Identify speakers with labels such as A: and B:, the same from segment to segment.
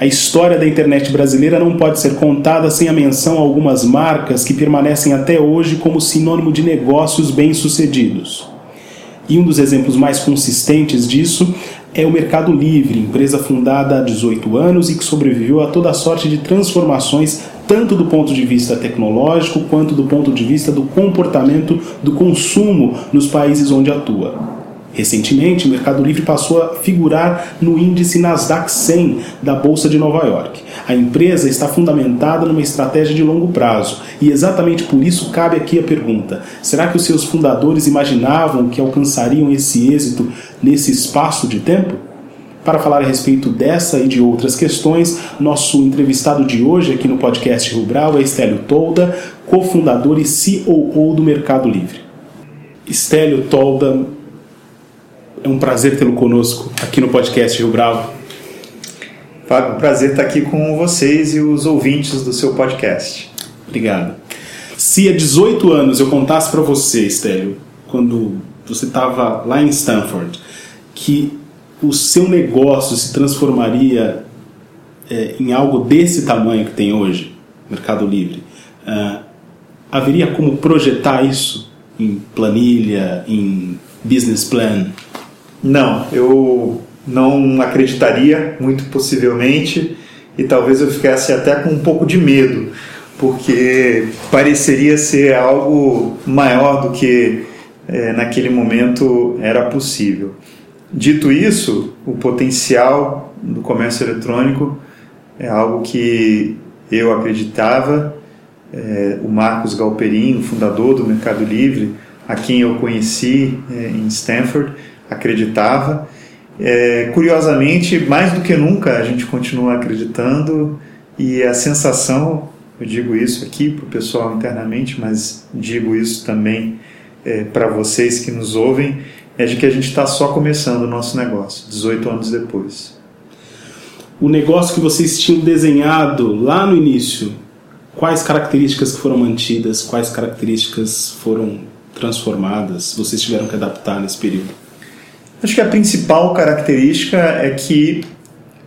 A: A história da internet brasileira não pode ser contada sem a menção a algumas marcas que permanecem até hoje como sinônimo de negócios bem-sucedidos. E um dos exemplos mais consistentes disso é o Mercado Livre, empresa fundada há 18 anos e que sobreviveu a toda sorte de transformações, tanto do ponto de vista tecnológico quanto do ponto de vista do comportamento do consumo nos países onde atua. Recentemente, o Mercado Livre passou a figurar no índice Nasdaq 100 da Bolsa de Nova York. A empresa está fundamentada numa estratégia de longo prazo e exatamente por isso cabe aqui a pergunta: será que os seus fundadores imaginavam que alcançariam esse êxito nesse espaço de tempo? Para falar a respeito dessa e de outras questões, nosso entrevistado de hoje aqui no podcast Rubral é Estélio Tolda, cofundador e COO do Mercado Livre. Estélio Tolda, é um prazer tê-lo conosco aqui no podcast Rio Bravo.
B: Fábio, prazer estar aqui com vocês e os ouvintes do seu podcast.
A: Obrigado. Se há 18 anos eu contasse para você, Estélio, quando você estava lá em Stanford, que o seu negócio se transformaria é, em algo desse tamanho que tem hoje, Mercado Livre, uh, haveria como projetar isso em planilha, em business plan?
B: Não, eu não acreditaria, muito possivelmente, e talvez eu ficasse até com um pouco de medo, porque pareceria ser algo maior do que é, naquele momento era possível. Dito isso, o potencial do comércio eletrônico é algo que eu acreditava. É, o Marcos Galperin, fundador do Mercado Livre, a quem eu conheci é, em Stanford, acreditava. É, curiosamente, mais do que nunca, a gente continua acreditando e a sensação, eu digo isso aqui para o pessoal internamente, mas digo isso também é, para vocês que nos ouvem, é de que a gente está só começando o nosso negócio, 18 anos depois.
A: O negócio que vocês tinham desenhado lá no início, quais características foram mantidas, quais características foram transformadas, vocês tiveram que adaptar nesse período?
B: Acho que a principal característica é que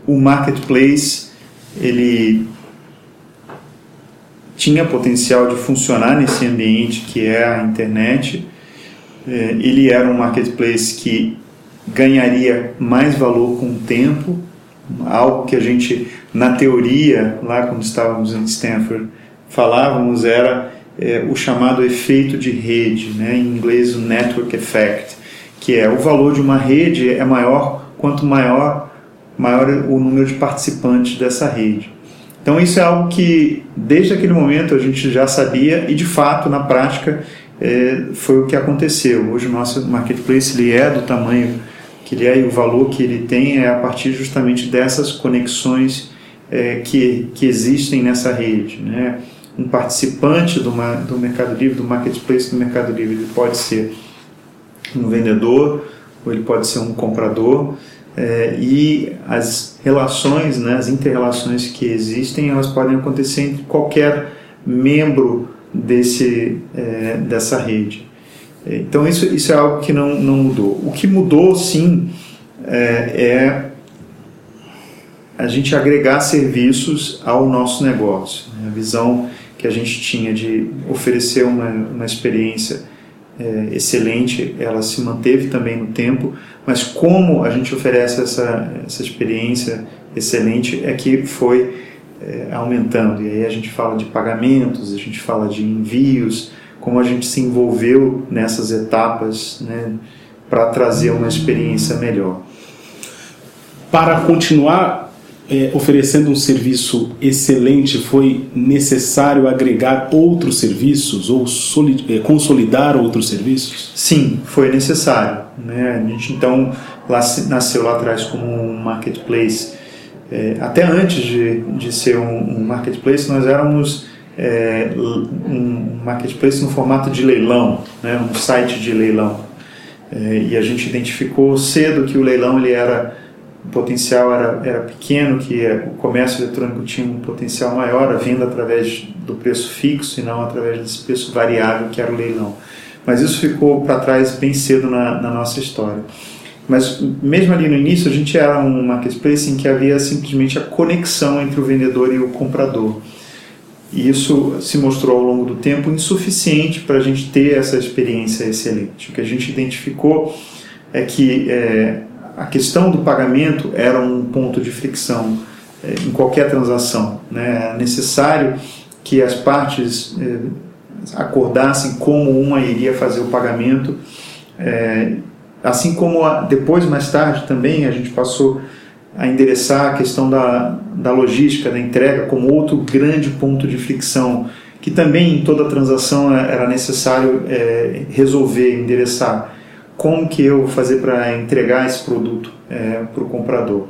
B: o marketplace ele tinha potencial de funcionar nesse ambiente que é a internet. É, ele era um marketplace que ganharia mais valor com o tempo, algo que a gente, na teoria, lá quando estávamos em Stanford, falávamos era é, o chamado efeito de rede, né? em inglês o network effect que é o valor de uma rede é maior quanto maior maior o número de participantes dessa rede. Então isso é algo que desde aquele momento a gente já sabia e de fato na prática é, foi o que aconteceu. Hoje o nosso marketplace ele é do tamanho que ele é e o valor que ele tem é a partir justamente dessas conexões é, que, que existem nessa rede. Né? Um participante do, do Mercado Livre, do marketplace do Mercado Livre, ele pode ser um vendedor ou ele pode ser um comprador é, e as relações, né, as interrelações que existem, elas podem acontecer entre qualquer membro desse, é, dessa rede. Então isso, isso é algo que não, não mudou. O que mudou, sim, é, é a gente agregar serviços ao nosso negócio. Né? A visão que a gente tinha de oferecer uma, uma experiência é, excelente, ela se manteve também no tempo, mas como a gente oferece essa, essa experiência excelente é que foi é, aumentando. E aí a gente fala de pagamentos, a gente fala de envios, como a gente se envolveu nessas etapas né, para trazer uma experiência melhor.
A: Para continuar é, oferecendo um serviço excelente, foi necessário agregar outros serviços ou é, consolidar outros serviços?
B: Sim, foi necessário. Né? A gente então lá, nasceu lá atrás como um marketplace. É, até antes de, de ser um, um, marketplace, nós éramos é, um marketplace no formato de leilão, né, um site de leilão. É, e a gente identificou cedo que o leilão ele era o potencial era, era pequeno, que o comércio eletrônico tinha um potencial maior, a venda através do preço fixo e não através desse preço variável que era o leilão. Mas isso ficou para trás bem cedo na, na nossa história. Mas mesmo ali no início, a gente era um marketplace em que havia simplesmente a conexão entre o vendedor e o comprador. E isso se mostrou ao longo do tempo insuficiente para a gente ter essa experiência excelente. O que a gente identificou é que é, a questão do pagamento era um ponto de fricção é, em qualquer transação. Né? É necessário que as partes é, acordassem como uma iria fazer o pagamento. É, assim como a, depois, mais tarde, também a gente passou a endereçar a questão da, da logística, da entrega, como outro grande ponto de fricção, que também em toda transação era necessário resolver, endereçar. Como que eu vou fazer para entregar esse produto é, para o comprador?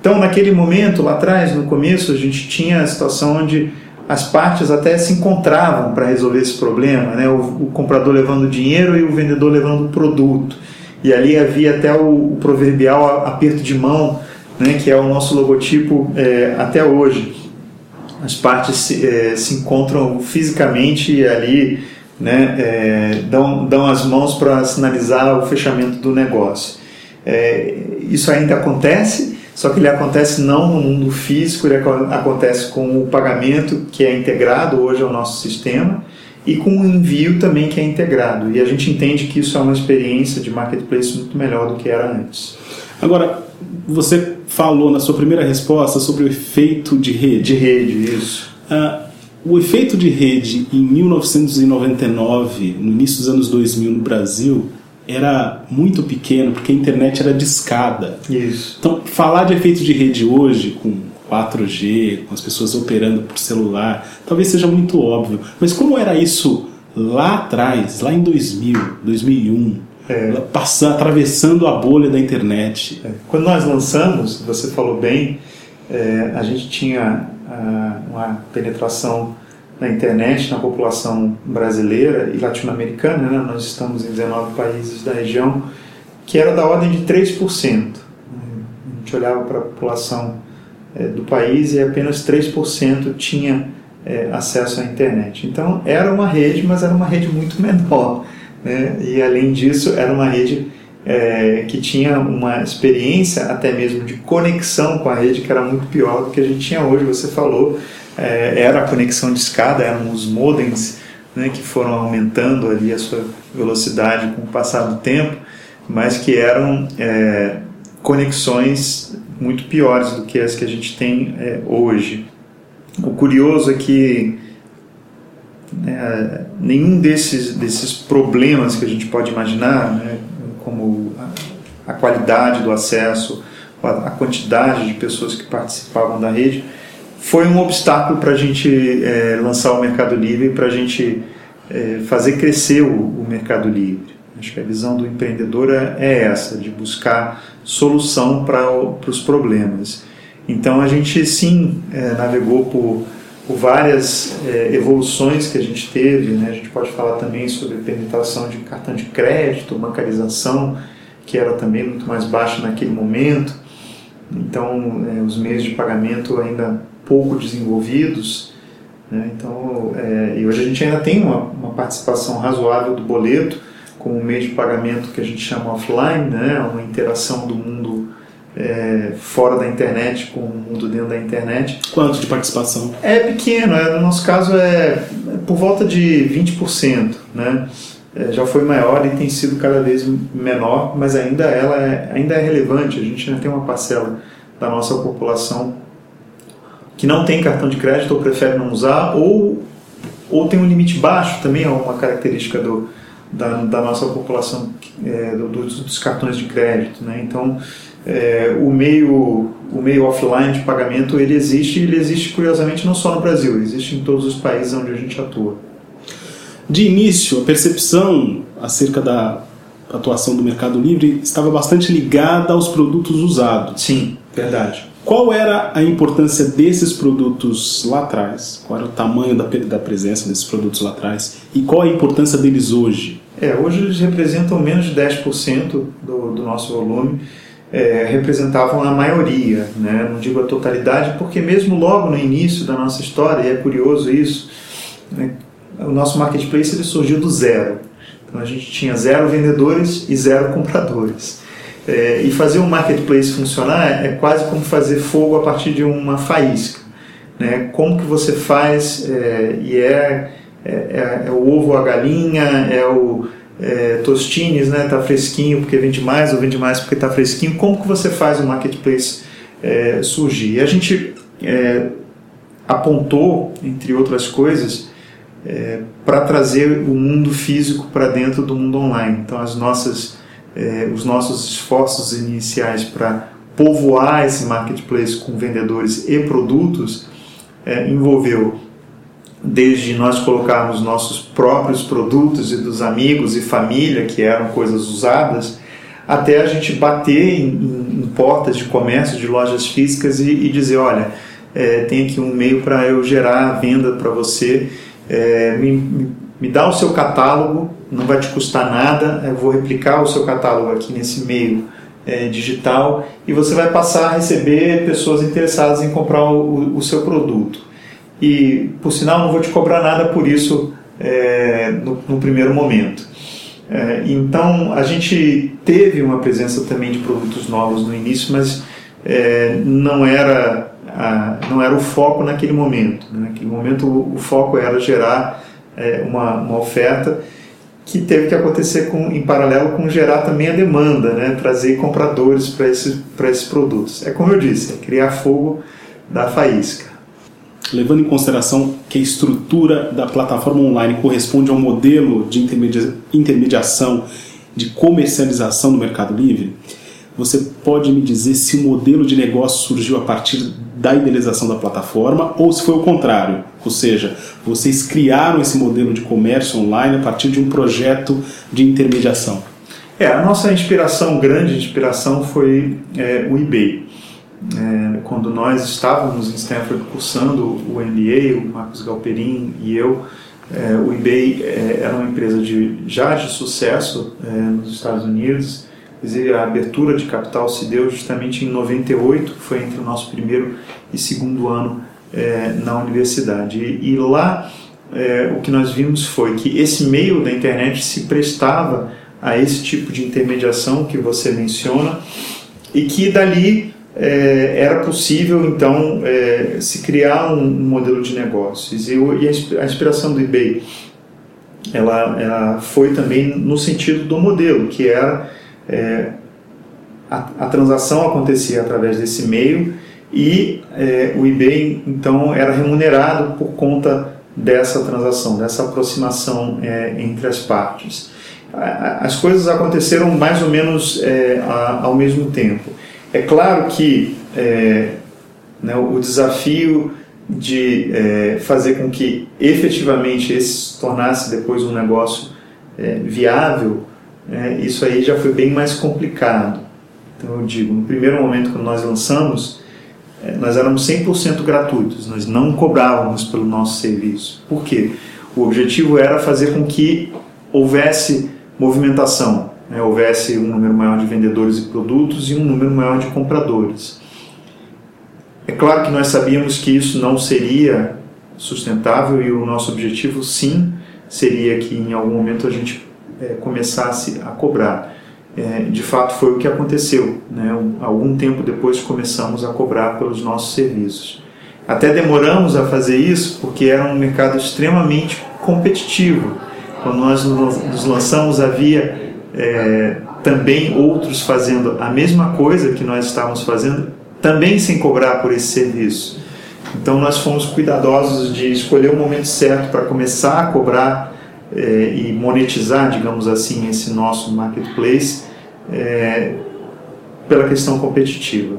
B: Então, naquele momento, lá atrás, no começo, a gente tinha a situação onde as partes até se encontravam para resolver esse problema, né? O, o, comprador levando dinheiro e o vendedor levando o produto. E ali havia até o, o proverbial aperto de mão, né? que é o nosso logotipo é, até hoje. As partes se, é, se encontram fisicamente ali, né? É, dão, dão as mãos para sinalizar o fechamento do negócio. É, isso ainda acontece, só que ele acontece não no mundo físico, ele acontece com o pagamento que é integrado hoje ao nosso sistema e com o envio também que é integrado. E a gente entende que isso é uma experiência de marketplace muito melhor do que era antes.
A: Agora, você falou na sua primeira resposta sobre o efeito de rede.
B: De rede, isso.
A: Uh, o efeito de rede em 1999, no início dos anos 2000 no Brasil, era muito pequeno porque a internet era discada.
B: Isso.
A: Então, falar de efeito de rede hoje, com 4G, com as pessoas operando por celular, talvez seja muito óbvio. Mas como era isso lá atrás, lá em 2000, 2001, é. passando, atravessando a bolha da internet?
B: É. Quando nós lançamos, você falou bem, é, a gente tinha uma penetração na internet, na população brasileira e latino-americana, né? nós estamos em 19 países da região, que era da ordem de 3%. A gente olhava para a população é, do país e apenas 3% tinha é, acesso à internet. Então era uma rede, mas era uma rede muito menor. Né? E além disso, era uma rede é, que tinha uma experiência até mesmo de conexão com a rede que era muito pior do que a gente tinha hoje. Você falou é, era a conexão de escada, eram os modems né, que foram aumentando ali a sua velocidade com o passar do tempo, mas que eram é, conexões muito piores do que as que a gente tem é, hoje. O curioso é que né, nenhum desses, desses problemas que a gente pode imaginar, né, como a, qualidade do acesso, a, a quantidade de pessoas que participavam da rede, foi um obstáculo para a gente é, lançar o Mercado Livre, para a gente é, fazer crescer o, o, Mercado Livre. Acho que a visão do empreendedor é, é essa, de buscar solução para os problemas. Então a gente sim é, navegou por, por várias é, evoluções que a gente teve. Né? A gente pode falar também sobre a penetração de cartão de crédito, bancarização, que era também muito mais baixa naquele momento. Então é, os meios de pagamento ainda pouco desenvolvidos. Né? Então, é, e hoje a gente ainda tem uma, uma, participação razoável do boleto como um meio de pagamento que a gente chama offline, né? uma interação do mundo é, fora da internet com o mundo dentro da internet.
A: Quanto de participação?
B: É pequeno, é, no nosso caso é por volta de 20%. Né? É, já foi maior e tem sido cada vez menor, mas ainda ela é, ainda é relevante. A gente ainda tem uma parcela da nossa população que não tem cartão de crédito ou prefere não usar, ou, ou tem um limite baixo, também é uma característica do, da, da nossa população é, do, dos, dos, cartões de crédito. Né? Então, é, o, meio, o meio offline de pagamento ele existe, ele existe curiosamente não só no Brasil, existe em todos os países onde a gente atua.
A: De início, a percepção acerca da atuação do Mercado Livre estava bastante ligada aos produtos usados.
B: Sim Verdade.
A: Qual era a importância desses produtos lá atrás? Qual era o tamanho da, da presença desses produtos lá atrás? E qual a importância deles hoje?
B: É, hoje eles representam menos de 10% do, do nosso volume. É, representavam a maioria, né? não digo a totalidade, porque mesmo logo no início da nossa história, e é curioso isso, né? o nosso marketplace ele surgiu do zero. Então a gente tinha zero vendedores e zero compradores. É, e fazer um marketplace funcionar é quase como fazer fogo a partir de uma faísca. Né? Como que você faz, é, e é, é, é, é, o ovo a galinha, é o é, tostines, né? tá fresquinho porque vende mais ou vende mais porque está fresquinho. Como que você faz o marketplace é, surgir? E a gente apontou, entre outras coisas, para trazer o mundo físico para dentro do mundo online. Então as nossas eh, os nossos esforços iniciais para povoar esse marketplace com vendedores e produtos eh, envolveu desde nós colocarmos nossos próprios produtos e dos amigos e família, que eram coisas usadas, até a gente bater em, em, em portas de comércio, de lojas físicas e, e dizer, olha, é, tem aqui um meio para eu gerar a venda para você, é, me, me, dá o seu catálogo não vai te custar nada, eu vou replicar o seu catálogo aqui nesse meio é, digital e você vai passar a receber pessoas interessadas em comprar o, o seu produto. E, por sinal, não vou te cobrar nada por isso é, no, no, primeiro momento. É, então, a gente teve uma presença também de produtos novos no início, mas é, não era a, não era o foco naquele momento. Né? Naquele momento, o, o foco era gerar é, uma, uma oferta que teve que acontecer com, em paralelo com gerar também a demanda, né? trazer compradores para esse, esses produtos. É como eu disse, é criar fogo da faísca.
A: Levando em consideração que a estrutura da plataforma online corresponde a um modelo de intermedia intermediação, de comercialização no Mercado Livre, você pode me dizer se o modelo de negócio surgiu a partir da idealização da plataforma ou se foi o contrário? Ou seja, vocês criaram esse modelo de comércio online a partir de um projeto de intermediação?
B: É, a nossa inspiração, grande inspiração, foi é, o eBay. É, quando nós estávamos em Stanford cursando o MBA, o Marcos Galperin e eu, é, o eBay é, era uma empresa de, já de sucesso é, nos Estados Unidos, a abertura de capital se deu justamente em 98, foi entre o nosso primeiro e segundo ano é, na universidade. E, e lá é, o que nós vimos foi que esse meio da internet se prestava a esse tipo de intermediação que você menciona e que dali é, era possível então é, se criar um, um, modelo de negócios. E, e a inspiração do eBay ela, ela foi também no sentido do modelo, que era é, a, a, transação acontecia através desse meio e é, o eBay então era remunerado por conta dessa transação, dessa aproximação é, entre as partes. As coisas aconteceram mais ou menos é, ao mesmo tempo. É claro que é, né, o desafio de é, fazer com que efetivamente esse se tornasse depois um negócio viável é, isso aí já foi bem mais complicado. Então eu digo, no primeiro momento que nós lançamos, é, nós éramos 100% gratuitos, nós não cobrávamos pelo nosso serviço. Por quê? O objetivo era fazer com que houvesse movimentação, né? houvesse um número maior de vendedores e produtos e um número maior de compradores. É claro que nós sabíamos que isso não seria sustentável e o nosso objetivo sim seria que em algum momento a gente é, começasse a cobrar. É, de fato, foi o que aconteceu. Né? Algum tempo depois começamos a cobrar pelos nossos serviços. Até demoramos a fazer isso porque era um mercado extremamente competitivo. Quando nós nos lançamos, havia é, também outros fazendo a mesma coisa que nós estávamos fazendo, também sem cobrar por esse serviço. Então, nós fomos cuidadosos de escolher o momento certo para começar a cobrar é, e monetizar, digamos assim, esse nosso marketplace é, pela questão competitiva.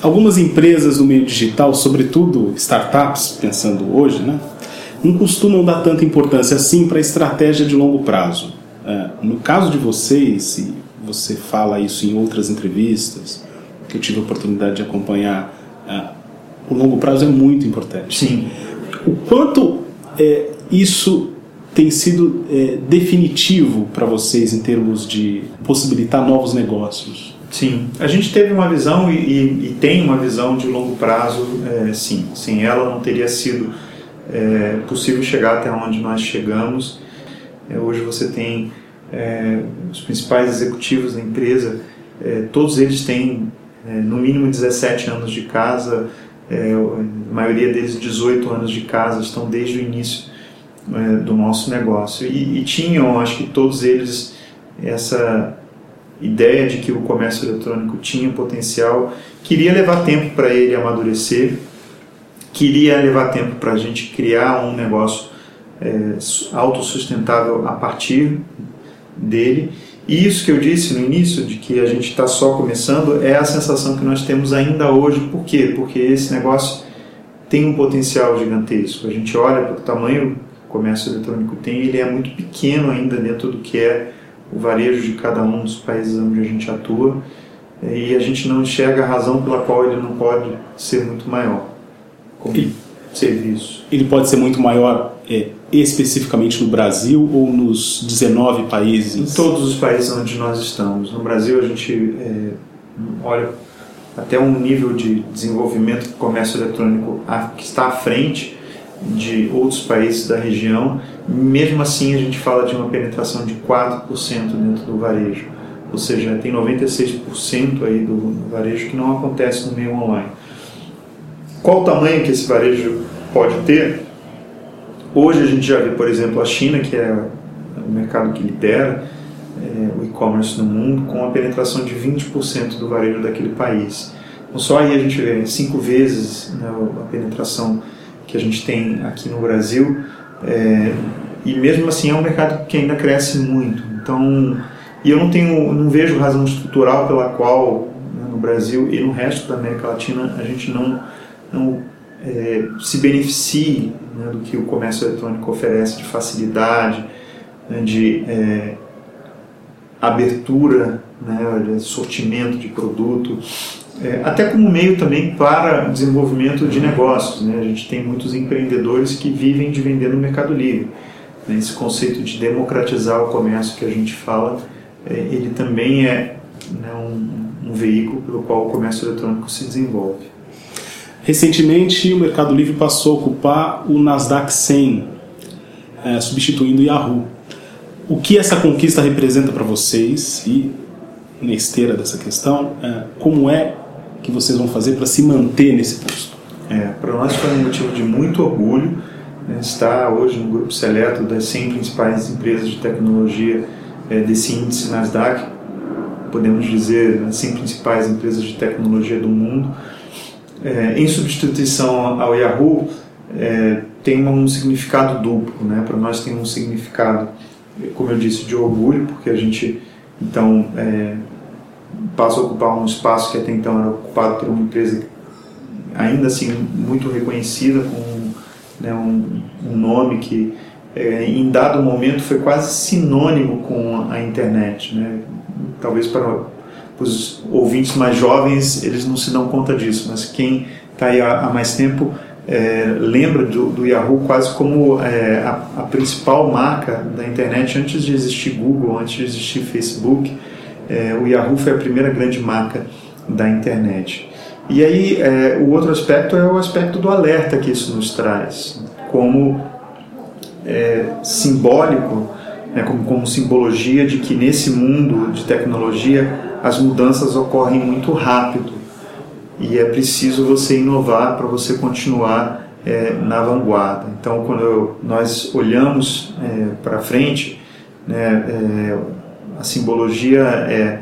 A: Algumas empresas do meio digital, sobretudo startups, pensando hoje, né, não costumam dar tanta importância assim para a estratégia de longo prazo. É, no caso de vocês, e você fala isso em outras entrevistas, que eu tive a oportunidade de acompanhar, uh, o longo prazo é muito importante.
B: Sim.
A: O quanto é, isso tem sido é, definitivo para vocês em termos de possibilitar novos negócios?
B: Sim, a gente teve uma visão e, e, e tem uma visão de longo prazo, é, sim. Sem ela não teria sido é, possível chegar até onde nós chegamos. É, hoje você tem é, os principais executivos da empresa, é, todos eles têm é, no mínimo 17 anos de casa, a maioria deles 18 anos de casa, estão desde o início do nosso negócio. E, e tinham, acho que todos eles, essa ideia de que o comércio eletrônico tinha potencial, queria levar tempo para ele amadurecer, queria levar tempo para a gente criar um negócio é, autossustentável a partir dele. E isso que eu disse no início, de que a gente está só começando, é a sensação que nós temos ainda hoje. Por quê? Porque esse negócio tem um potencial gigantesco. A gente olha para o tamanho que o comércio eletrônico tem, ele é muito pequeno ainda dentro do que é o varejo de cada um dos países onde a gente atua e a gente não enxerga a razão pela qual ele não pode ser muito maior como e, serviço.
A: Ele pode ser muito maior é, especificamente no Brasil ou nos 19 países?
B: Em todos os países onde nós estamos. No Brasil a gente é, olha até um nível de desenvolvimento do comércio eletrônico que está à frente de outros países da região, mesmo assim a gente fala de uma penetração de 4% dentro do varejo, ou seja, tem 96% aí do varejo que não acontece no meio online. Qual o tamanho que esse varejo pode ter? Hoje a gente já vê, por exemplo, a China, que é o mercado que lidera é, o e-commerce no mundo, com a penetração de 20% do varejo daquele país. Então, só aí a gente vê cinco vezes né, a penetração que a gente tem aqui no Brasil, é, e mesmo assim é um mercado que ainda cresce muito. Então, e eu não tenho, não vejo razão estrutural pela qual né, no Brasil e no resto da América Latina a gente não, não é, se beneficie né, do que o comércio eletrônico oferece de facilidade, né, de é, abertura, né, sortimento de produto, é, até como meio também para desenvolvimento de negócios. Né? A gente tem muitos empreendedores que vivem de vender no Mercado Livre. Né? Esse conceito de democratizar o comércio que a gente fala, é, ele também é né, um, um veículo pelo qual o comércio eletrônico se desenvolve.
A: Recentemente, o Mercado Livre passou a ocupar o Nasdaq 100, é, substituindo o Yahoo. O que essa conquista representa para vocês e na esteira dessa questão, é, como é que vocês vão fazer para se manter nesse posto?
B: É, para nós foi um motivo de muito orgulho né, estar hoje no grupo seleto das 100 principais empresas de tecnologia é, desse índice Nasdaq, podemos dizer as 100 principais empresas de tecnologia do mundo. É, em substituição ao Yahoo, é, tem um significado duplo. Né? Para nós tem um significado, como eu disse, de orgulho, porque a gente então é, passa a ocupar um espaço que até então era ocupado por uma empresa ainda assim muito reconhecida, com né, um, um, nome que é, em dado momento foi quase sinônimo com a internet. Né? Talvez para os ouvintes mais jovens eles não se dão conta disso, mas quem está aí há, há, mais tempo é, lembra do, do, Yahoo quase como é, a, a principal marca da internet antes de existir Google, antes de existir Facebook é, o Yahoo foi a primeira grande marca da internet. E aí, é, o outro aspecto é o aspecto do alerta que isso nos traz, como é, simbólico, né, como, como simbologia de que nesse mundo de tecnologia as mudanças ocorrem muito rápido e é preciso você inovar para você continuar é, na vanguarda. Então, quando eu, nós olhamos é, para frente, né, é, a simbologia é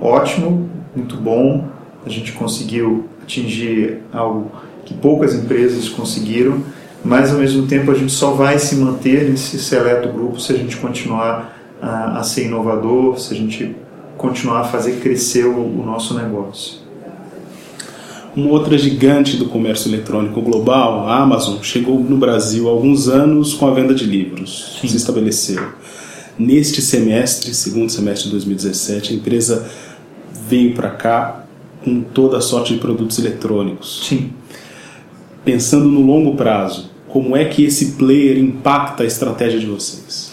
B: ótimo, muito bom. A gente conseguiu atingir algo que poucas empresas conseguiram, mas ao mesmo tempo a gente só vai se manter nesse seleto grupo se a gente continuar a, a ser inovador, se a gente continuar a fazer crescer o, o nosso negócio.
A: Uma outra gigante do comércio eletrônico global, a Amazon, chegou no Brasil há alguns anos com a venda de livros. Sim. Se estabeleceu. Neste semestre, segundo semestre de 2017, a empresa veio para cá com toda a sorte de produtos eletrônicos.
B: Sim.
A: Pensando no longo prazo, como é que esse player impacta a estratégia de vocês?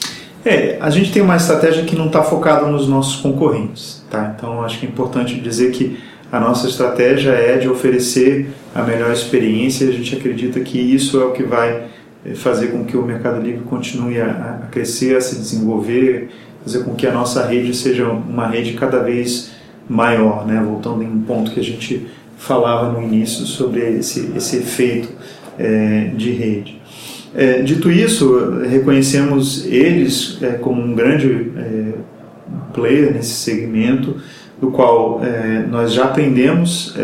B: É, a gente tem uma estratégia que não está focada nos nossos concorrentes, tá? Então acho que é importante dizer que a nossa estratégia é de oferecer a melhor experiência a gente acredita que isso é o que vai eh, fazer com que o Mercado Livre continue a, a crescer, a se desenvolver, fazer com que a nossa rede seja uma rede cada vez maior, né? voltando em um ponto que a gente falava no início sobre esse, esse efeito é, de rede. É, dito isso, reconhecemos eles é, como um grande player nesse segmento, do qual nós já aprendemos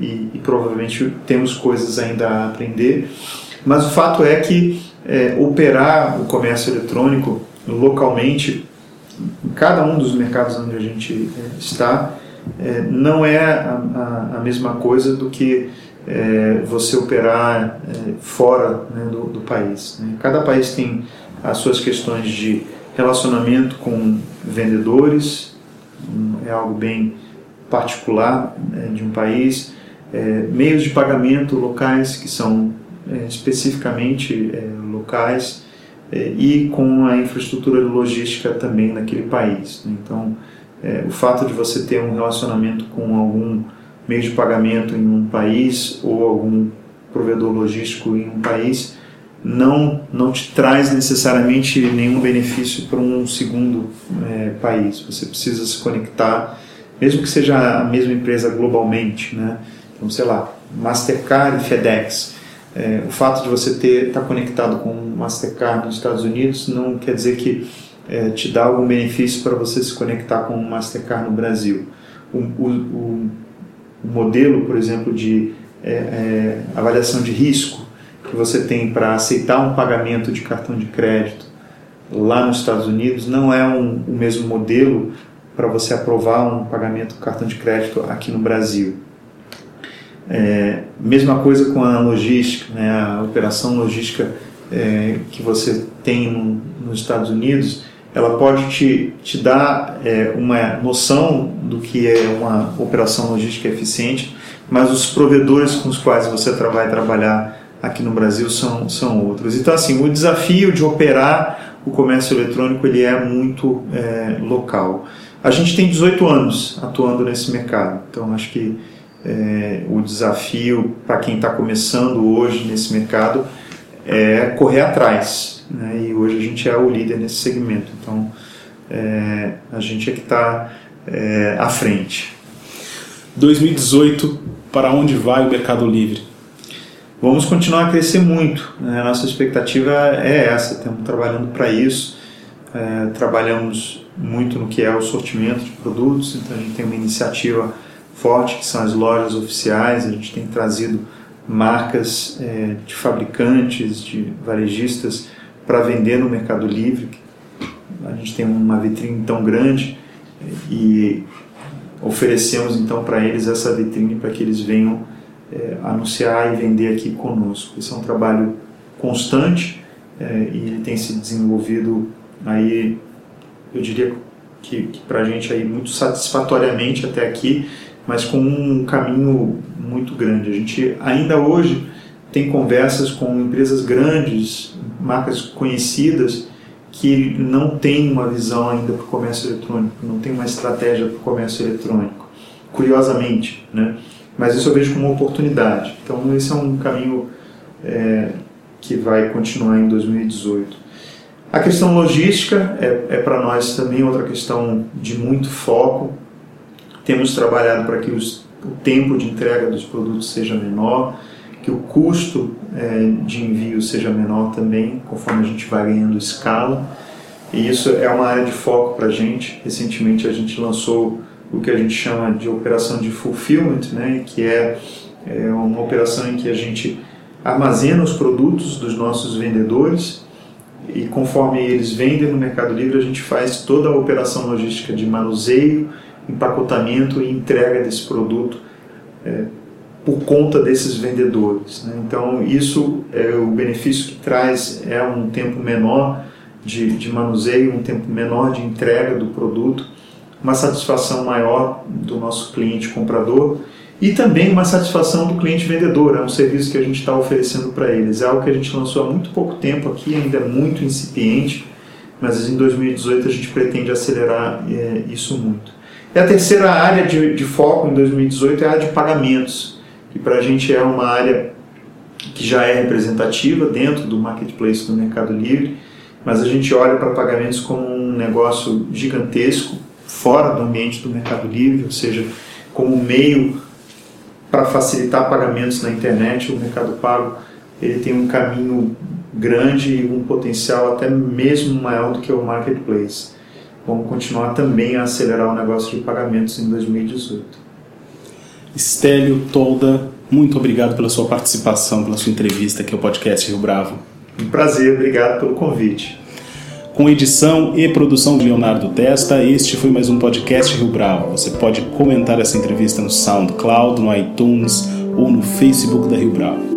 B: e, e, provavelmente temos coisas ainda a aprender, mas o fato é que operar o comércio eletrônico localmente em cada um dos mercados onde a gente é, está, é, não é a, a, a, mesma coisa do que é, você operar fora né, do, do, país. Né? Cada país tem as suas questões de relacionamento com vendedores, é algo bem particular né, de um país, meios de pagamento locais que são especificamente locais, é, e com a infraestrutura logística também naquele país. Né? Então, é, o fato de você ter um relacionamento com algum meio de pagamento em um país ou algum provedor logístico em um país não não te traz necessariamente nenhum benefício para um segundo é, país. Você precisa se conectar, mesmo que seja a mesma empresa globalmente, né? Então, sei lá, Mastercard e FedEx é, o fato de você ter estar tá conectado com Mastercard nos Estados Unidos não quer dizer que é, te dá algum benefício para você se conectar com Mastercard no Brasil. O, o, o, o modelo, por exemplo, de é, é avaliação de risco que você tem para aceitar um pagamento de cartão de crédito lá nos Estados Unidos não é um, o mesmo modelo para você aprovar um pagamento de cartão de crédito aqui no Brasil. É, mesma coisa com a logística, né, a operação logística é, que você tem no, nos Estados Unidos, ela pode te, te dar é, uma noção do que é uma operação logística eficiente, mas os provedores com os quais você vai trabalhar aqui no Brasil são, são outros. Então, assim, o desafio de operar o comércio eletrônico ele é muito é, local. A gente tem 18 anos atuando nesse mercado, então acho que é, o desafio para quem está começando hoje nesse mercado é correr atrás. Né? E hoje a gente é o líder nesse segmento. Então é, a gente é que está é, à frente.
A: 2018, para onde vai o Mercado Livre?
B: Vamos continuar a crescer muito. Né? Nossa expectativa é essa, estamos trabalhando para isso. É, trabalhamos muito no que é o sortimento de produtos, então a gente tem uma iniciativa forte, que são as lojas oficiais. A gente tem trazido marcas é, de fabricantes, de varejistas para vender no Mercado Livre. A gente tem uma vitrine tão grande e oferecemos então para eles essa vitrine para que eles venham é, anunciar e vender aqui conosco. Esse é um trabalho constante é, e ele tem se desenvolvido aí, eu diria que, que para a gente aí muito satisfatoriamente até aqui mas com um caminho muito grande. A gente ainda hoje tem conversas com empresas grandes, marcas conhecidas, que não têm uma visão ainda para o comércio eletrônico, não tem uma estratégia para o comércio eletrônico, curiosamente, né? Mas isso eu vejo como uma oportunidade. Então esse é um caminho é, que vai continuar em 2018. A questão logística é, é para nós também outra questão de muito foco. Temos trabalhado para que os, o tempo de entrega dos produtos seja menor, que o custo é, de envio seja menor também, conforme a gente vai ganhando escala. E isso é uma área de foco para a gente. Recentemente a gente lançou o que a gente chama de operação de fulfillment, né, que é, é uma operação em que a gente armazena os produtos dos nossos vendedores e conforme eles vendem no Mercado Livre, a gente faz toda a operação logística de manuseio empacotamento e entrega desse produto é, por conta desses vendedores. Né? Então, isso é o benefício que traz é um tempo menor de, de manuseio, um tempo menor de entrega do produto, uma satisfação maior do nosso cliente comprador e também uma satisfação do cliente vendedor. É um serviço que a gente está oferecendo para eles. É algo que a gente lançou há muito pouco tempo aqui, ainda é muito incipiente, mas em 2018 a gente pretende acelerar é, isso muito. E a terceira área de, de foco em 2018 é a de pagamentos, que para a gente é uma área que já é representativa dentro do marketplace do Mercado Livre, mas a gente olha para pagamentos como um negócio gigantesco fora do ambiente do Mercado Livre, ou seja, como meio para facilitar pagamentos na internet, o Mercado Pago ele tem um caminho grande e um potencial até mesmo maior do que o marketplace. Vamos continuar também a acelerar o negócio de pagamentos em 2018.
A: Estélio Tolda, muito obrigado pela sua participação, pela sua entrevista aqui ao podcast Rio Bravo.
B: Um prazer, obrigado pelo convite.
A: Com edição e produção de Leonardo Testa, este foi mais um podcast Rio Bravo. Você pode comentar essa entrevista no SoundCloud, no iTunes ou no Facebook da Rio Bravo.